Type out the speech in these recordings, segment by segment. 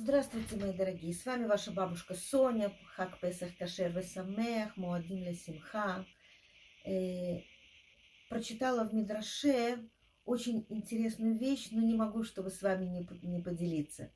Здравствуйте, мои дорогие! С вами ваша бабушка Соня, Хак Песах Кашер Весамех, Муадим Ле Симха. Э, прочитала в Мидраше очень интересную вещь, но не могу, чтобы с вами не, не поделиться.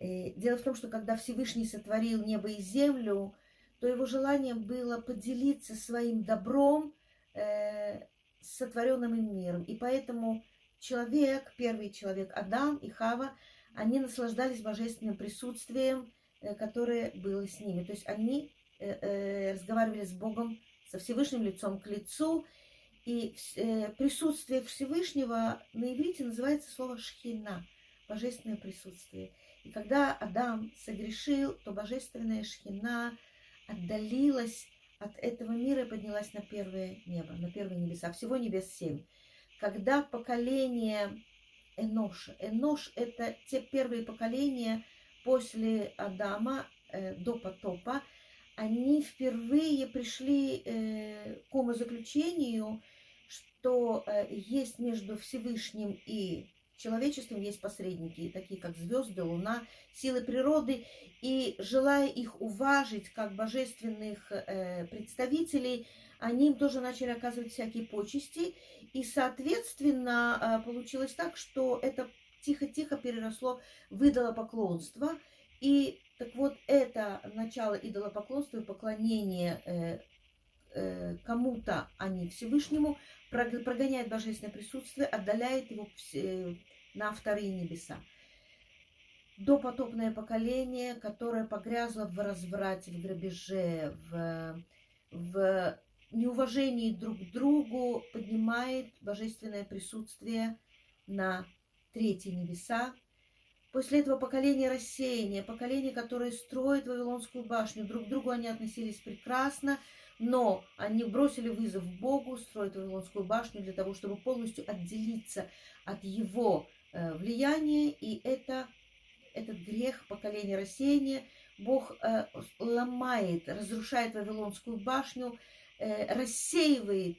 Э, дело в том, что когда Всевышний сотворил небо и землю, то его желание было поделиться своим добром э, с сотворенным им миром. И поэтому человек, первый человек, Адам и Хава – они наслаждались божественным присутствием, э, которое было с ними. То есть они э, э, разговаривали с Богом, со Всевышним лицом к лицу. И присутствие Всевышнего на иврите называется слово шхина, божественное присутствие. И когда Адам согрешил, то божественная шхина отдалилась от этого мира и поднялась на первое небо, на первые небеса. Всего небес семь. Когда поколение Энош. Энош – это те первые поколения после Адама э, до потопа. Они впервые пришли э, к умозаключению, что э, есть между Всевышним и человечеством есть посредники, такие как звезды, луна, силы природы, и желая их уважить как божественных э, представителей, они им тоже начали оказывать всякие почести, и, соответственно, а, получилось так, что это тихо-тихо переросло в идолопоклонство. И так вот, это начало идолопоклонства и поклонения э, э, кому-то, а не Всевышнему, прогоняет божественное присутствие, отдаляет его э, на вторые небеса. Допотопное поколение, которое погрязло в разврате, в грабеже, в, в неуважении друг к другу поднимает божественное присутствие на третьи небеса. После этого поколение рассеяния, поколение, которое строит Вавилонскую башню, друг к другу они относились прекрасно, но они бросили вызов Богу, строить Вавилонскую башню для того, чтобы полностью отделиться от его э, влияния, и это, этот грех поколения рассеяния Бог э, ломает, разрушает Вавилонскую башню, Э, рассеивает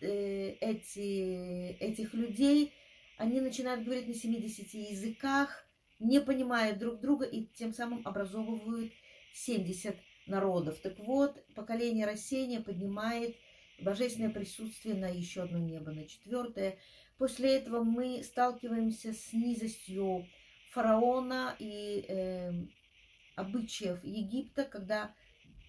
э, эти, этих людей, они начинают говорить на 70 языках, не понимая друг друга и тем самым образовывают 70 народов. Так вот, поколение рассеяния поднимает божественное присутствие на еще одно небо, на четвертое. После этого мы сталкиваемся с низостью фараона и э, обычаев Египта, когда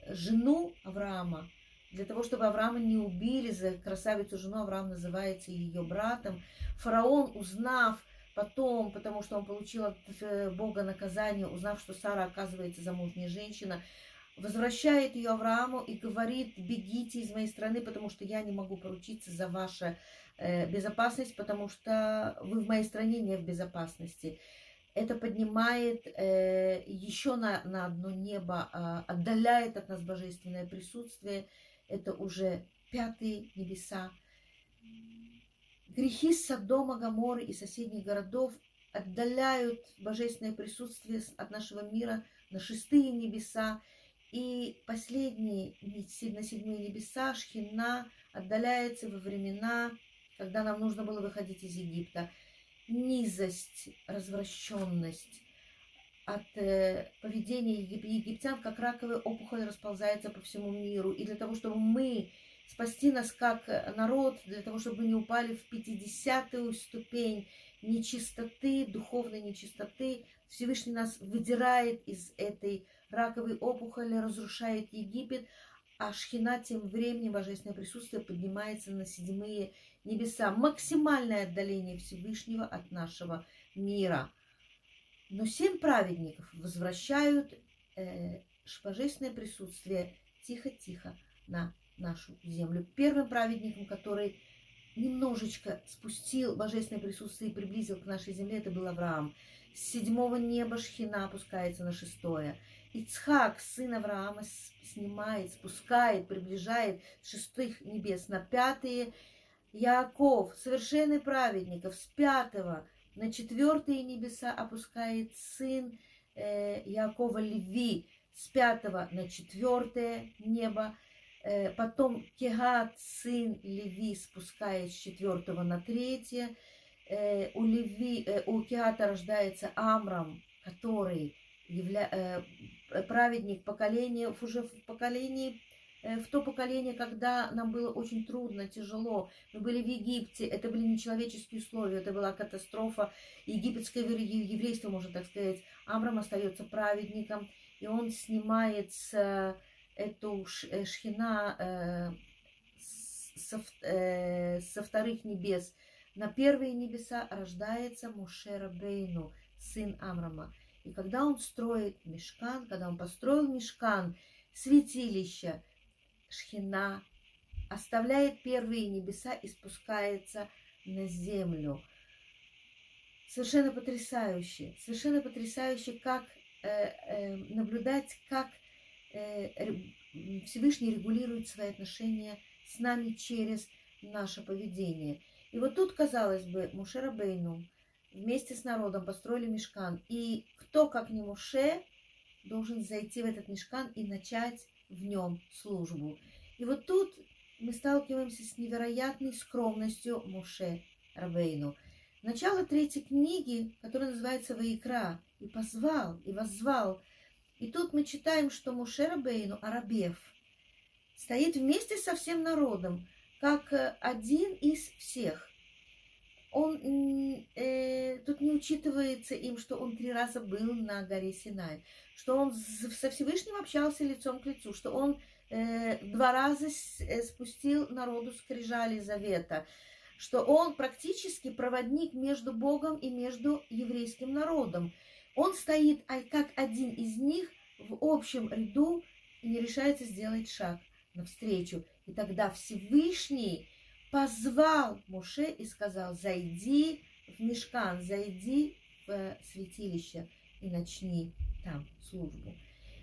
жену Авраама для того, чтобы Авраама не убили за красавицу жену, Авраам называется ее братом. Фараон, узнав потом, потому что он получил от э, Бога наказание, узнав, что Сара оказывается замужняя женщина, возвращает ее Аврааму и говорит, бегите из моей страны, потому что я не могу поручиться за вашу э, безопасность, потому что вы в моей стране не в безопасности. Это поднимает э, еще на, на одно небо, э, отдаляет от нас божественное присутствие – это уже пятые небеса. Грехи Содома, Гаморы и соседних городов отдаляют божественное присутствие от нашего мира на шестые небеса. И последние, на седьмые небеса, Шхина отдаляется во времена, когда нам нужно было выходить из Египта. Низость, развращенность, от э, поведения египтян, как раковая опухоль расползается по всему миру. И для того, чтобы мы спасти нас как народ, для того, чтобы мы не упали в 50-ю ступень нечистоты, духовной нечистоты, Всевышний нас выдирает из этой раковой опухоли, разрушает Египет, а Шхина тем временем, божественное присутствие, поднимается на седьмые небеса. Максимальное отдаление Всевышнего от нашего мира – но семь праведников возвращают э, божественное присутствие тихо-тихо на нашу землю. Первым праведником, который немножечко спустил божественное присутствие и приблизил к нашей земле, это был Авраам. С седьмого неба Шхина опускается на шестое. Ицхак, сын Авраама, снимает, спускает, приближает с шестых небес на пятые. Яков, совершенный праведников, с пятого на четвертые небеса опускает сын э, Якова Леви с пятого на четвертое небо. Э, потом Кегат, сын Леви, спускает с четвертого на третье. Э, у, Леви, э, у Кегата рождается Амрам, который явля... праведник поколения, уже в поколении в то поколение, когда нам было очень трудно, тяжело. Мы были в Египте, это были нечеловеческие условия, это была катастрофа. Египетское еврейство, можно так сказать. Амрам остается праведником, и он снимает с эту шхина со, э, со вторых небес на первые небеса рождается Мушера Бейну, сын Амрама. И когда он строит мешкан, когда он построил мешкан, святилище, шхина, оставляет первые небеса и спускается на землю. Совершенно потрясающе, совершенно потрясающе, как э, э, наблюдать, как э, Всевышний регулирует свои отношения с нами через наше поведение. И вот тут, казалось бы, Мушера Бейну вместе с народом построили мешкан. И кто, как не Муше, должен зайти в этот мешкан и начать в нем службу. И вот тут мы сталкиваемся с невероятной скромностью Муше Рабейну. Начало третьей книги, которая называется Ваикра, и позвал, и воззвал. И тут мы читаем, что Муше Рабейну, Арабев, стоит вместе со всем народом, как э, один из всех. Он э, тут не учитывается им, что он три раза был на горе Синай, что он со Всевышним общался лицом к лицу, что он э, два раза э, спустил народу скрижали завета, что он практически проводник между Богом и между еврейским народом. Он стоит как один из них в общем ряду и не решается сделать шаг навстречу. И тогда Всевышний позвал Муше и сказал, зайди в мешкан, зайди в святилище и начни там службу.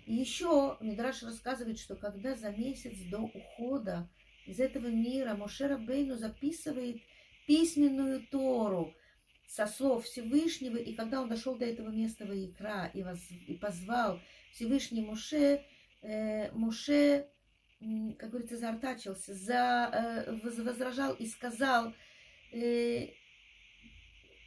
И еще Мидраш рассказывает, что когда за месяц до ухода из этого мира Моше Рабейну записывает письменную Тору со слов Всевышнего, и когда он дошел до этого места Ваикра и, воз, и позвал Всевышний Моше, э, Моше как говорится, заортачился, за, э, возражал и сказал, э,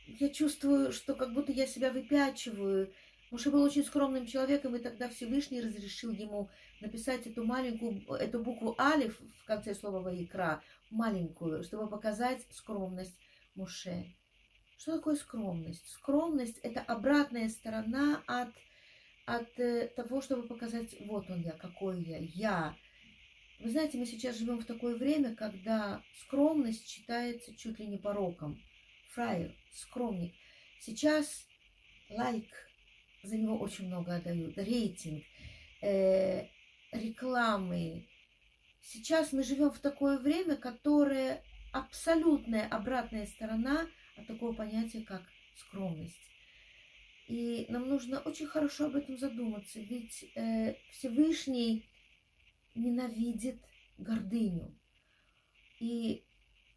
я чувствую, что как будто я себя выпячиваю. Муше был очень скромным человеком, и тогда Всевышний разрешил ему написать эту маленькую, эту букву Алиф в конце слова Ваикра, маленькую, чтобы показать скромность Муше. Что такое скромность? Скромность – это обратная сторона от, от э, того, чтобы показать, вот он я, какой я, я – вы знаете, мы сейчас живем в такое время, когда скромность считается чуть ли не пороком. Фраер, скромник. Сейчас лайк, за него очень много отдают, рейтинг, э, рекламы. Сейчас мы живем в такое время, которое абсолютная обратная сторона от такого понятия, как скромность. И нам нужно очень хорошо об этом задуматься, ведь э, Всевышний ненавидит гордыню. И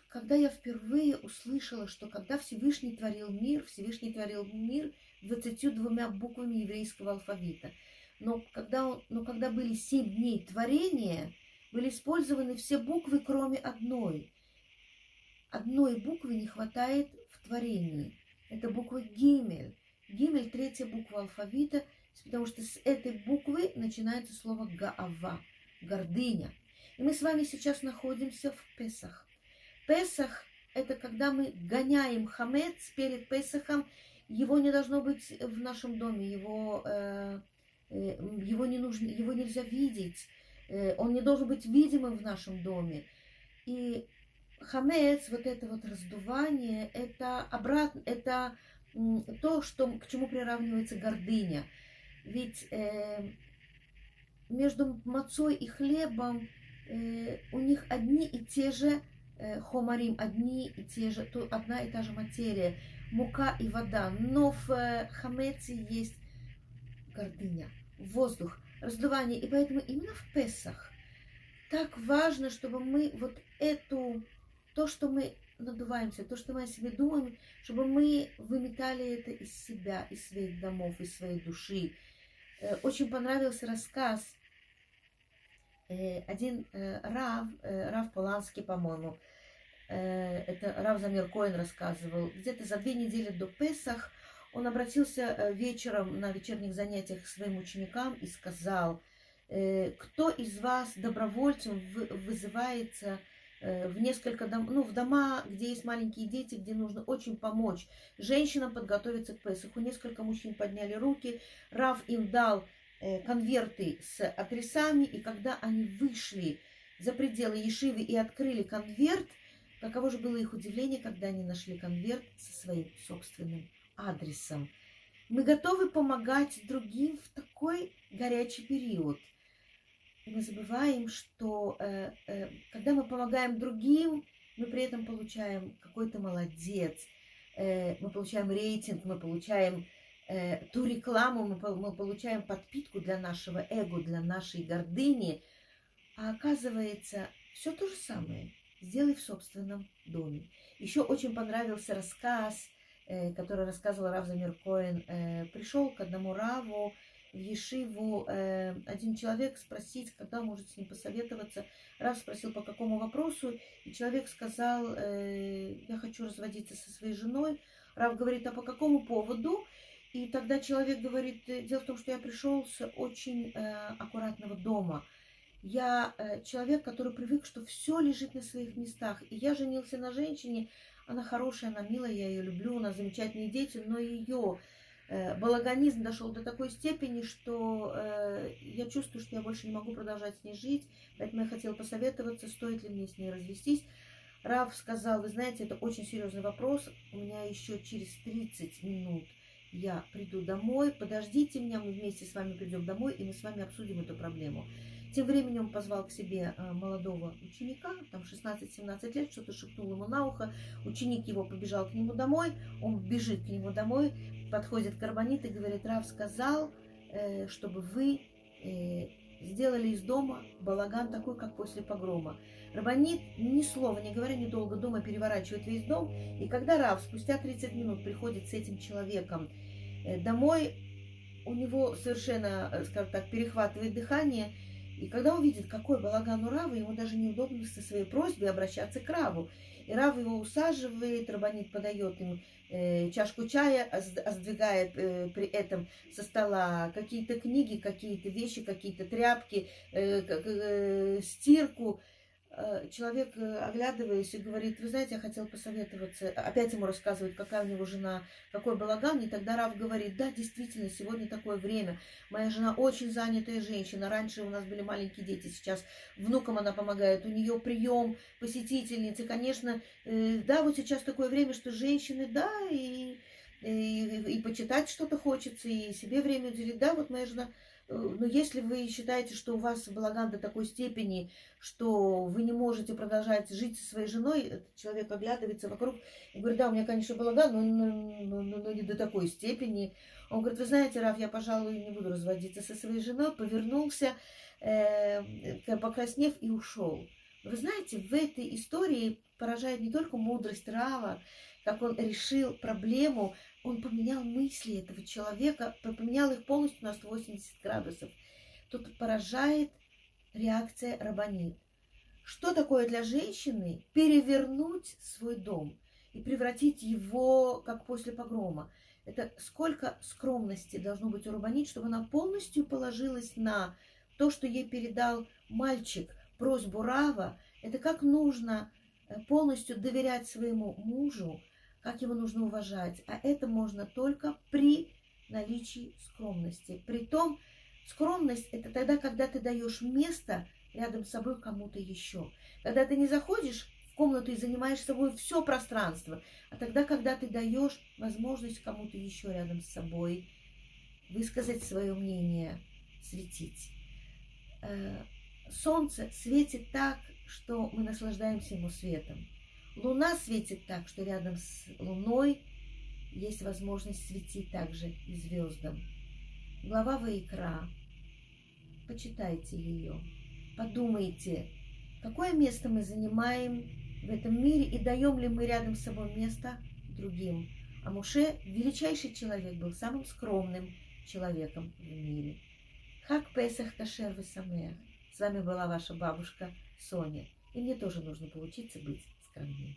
когда я впервые услышала, что когда Всевышний творил мир, Всевышний творил мир 22 буквами еврейского алфавита. Но когда, но когда были семь дней творения, были использованы все буквы, кроме одной. Одной буквы не хватает в творении. Это буква Гимель. Гимель – третья буква алфавита, потому что с этой буквы начинается слово Гаава гордыня. И мы с вами сейчас находимся в Песах. Песах – это когда мы гоняем хамец перед Песахом. Его не должно быть в нашем доме, его, э, э, его, не нужно, его нельзя видеть, э, он не должен быть видимым в нашем доме. И хамец, вот это вот раздувание, это обратно, это то, что, к чему приравнивается гордыня. Ведь э, между мацой и хлебом э, у них одни и те же э, хомарим, одни и те же, то, одна и та же материя, мука и вода. Но в э, хамеце есть гордыня, воздух, раздувание. И поэтому именно в Песах так важно, чтобы мы вот эту, то, что мы надуваемся, то, что мы о себе думаем, чтобы мы выметали это из себя, из своих домов, из своей души. Э, очень понравился рассказ один э, Рав, э, Рав Поланский, по-моему, это Рав Замир Коин рассказывал, где-то за две недели до Песах он обратился э, вечером на вечерних занятиях к своим ученикам и сказал, э, кто из вас добровольцем вызывается э, в несколько дом, ну, в дома, где есть маленькие дети, где нужно очень помочь женщинам подготовиться к Песаху. Несколько мужчин подняли руки, Рав им дал конверты с адресами, и когда они вышли за пределы Ешивы и открыли конверт, каково же было их удивление, когда они нашли конверт со своим собственным адресом. Мы готовы помогать другим в такой горячий период. мы забываем, что э, э, когда мы помогаем другим, мы при этом получаем какой-то молодец, э, мы получаем рейтинг, мы получаем э, ту рекламу, мы, получаем подпитку для нашего эго, для нашей гордыни. А оказывается, все то же самое. Сделай в собственном доме. Еще очень понравился рассказ Э, который рассказывал Рав Замир Коэн, э, пришел к одному Раву в Ешиву э, один человек спросить, когда может с ним посоветоваться. Рав спросил, по какому вопросу, и человек сказал, я хочу разводиться со своей женой. Рав говорит, а по какому поводу? И тогда человек говорит, дело в том, что я пришел с очень аккуратного дома. Я человек, который привык, что все лежит на своих местах. И я женился на женщине, она хорошая, она милая, я ее люблю, у нас замечательные дети, но ее э, балаганизм дошел до такой степени, что э, я чувствую, что я больше не могу продолжать с ней жить, поэтому я хотела посоветоваться, стоит ли мне с ней развестись. Раф сказал, вы знаете, это очень серьезный вопрос, у меня еще через 30 минут я приду домой, подождите меня, мы вместе с вами придем домой, и мы с вами обсудим эту проблему. Тем временем он позвал к себе э, молодого ученика, там 16-17 лет, что-то шепнул ему на ухо. Ученик его побежал к нему домой, он бежит к нему домой, подходит к Арбанит и говорит, Рав сказал, э, чтобы вы э, сделали из дома балаган такой, как после погрома. Рабанит, ни слова не говоря, недолго дома переворачивает весь дом. И когда Рав спустя 30 минут приходит с этим человеком домой, у него совершенно, скажем так, перехватывает дыхание, и когда он видит, какой балаган у Равы, ему даже неудобно со своей просьбой обращаться к Раву. И Рав его усаживает, Рабанит подает ему э, чашку чая, а, а сдвигает э, при этом со стола какие-то книги, какие-то вещи, какие-то тряпки, э, э, стирку. Э, человек, э, оглядываясь, и говорит, вы знаете, я хотел посоветоваться. Опять ему рассказывают, какая у него жена, какой балаган. И тогда Рав говорит, да, действительно, сегодня такое время. Моя жена очень занятая женщина. Раньше у нас были маленькие дети, сейчас внукам она помогает. У нее прием посетительницы. Конечно, э, да, вот сейчас такое время, что женщины, да, и, и, и почитать что-то хочется, и себе время уделить. Да, вот моя жена но если вы считаете, что у вас балаган до такой степени, что вы не можете продолжать жить со своей женой, человек оглядывается вокруг и говорит, да, у меня, конечно, балаган, но, но, но, но не до такой степени. Он говорит, вы знаете, Раф, я, пожалуй, не буду разводиться со своей женой, повернулся, э, покраснев и ушел. Вы знаете, в этой истории поражает не только мудрость Рава, как он решил проблему он поменял мысли этого человека, поменял их полностью на 180 градусов. Тут поражает реакция Рабанит. Что такое для женщины перевернуть свой дом и превратить его, как после погрома? Это сколько скромности должно быть у Рабанит, чтобы она полностью положилась на то, что ей передал мальчик, просьбу Рава. Это как нужно э, полностью доверять своему мужу, как его нужно уважать. А это можно только при наличии скромности. Притом, скромность – это тогда, когда ты даешь место рядом с собой кому-то еще. Когда ты не заходишь в комнату и занимаешь собой все пространство, а тогда, когда ты даешь возможность кому-то еще рядом с собой высказать свое мнение, светить. Э, солнце светит так, что мы наслаждаемся ему светом. Луна светит так, что рядом с Луной есть возможность светить также и звездам. Глава Ваикра. Почитайте ее. Подумайте, какое место мы занимаем в этом мире и даем ли мы рядом с собой место другим. А Муше, величайший человек, был самым скромным человеком в мире. Хак Песах Кашер Весамех. С вами была ваша бабушка Соня. И мне тоже нужно поучиться быть 感觉